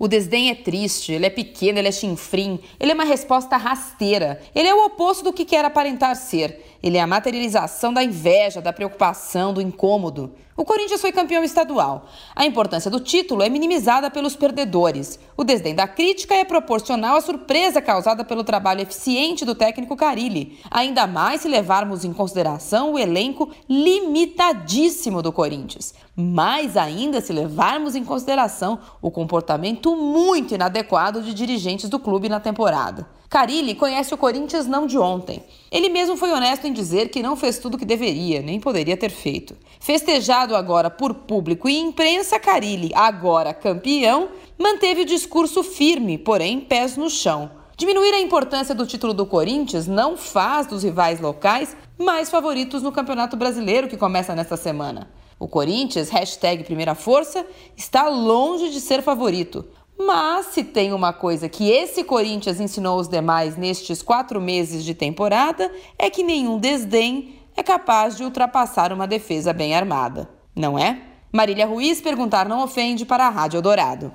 O desdém é triste, ele é pequeno, ele é chinfrim, ele é uma resposta rasteira. Ele é o oposto do que quer aparentar ser. Ele é a materialização da inveja, da preocupação, do incômodo. O Corinthians foi campeão estadual. A importância do título é minimizada pelos perdedores. O desdém da crítica é proporcional à surpresa causada pelo trabalho eficiente do técnico Carilli. Ainda mais se levarmos em consideração o elenco limitadíssimo do Corinthians. Mais ainda se levarmos em consideração o comportamento muito inadequado de dirigentes do clube na temporada. Carilli conhece o Corinthians não de ontem. Ele mesmo foi honesto em dizer que não fez tudo o que deveria, nem poderia ter feito. Festejado agora por público e imprensa, Carilli, agora campeão, manteve o discurso firme, porém pés no chão. Diminuir a importância do título do Corinthians não faz dos rivais locais mais favoritos no Campeonato Brasileiro que começa nesta semana. O Corinthians, hashtag primeira força, está longe de ser favorito. Mas se tem uma coisa que esse Corinthians ensinou os demais nestes quatro meses de temporada, é que nenhum desdém é capaz de ultrapassar uma defesa bem armada. Não é? Marília Ruiz perguntar não ofende para a Rádio Dourado.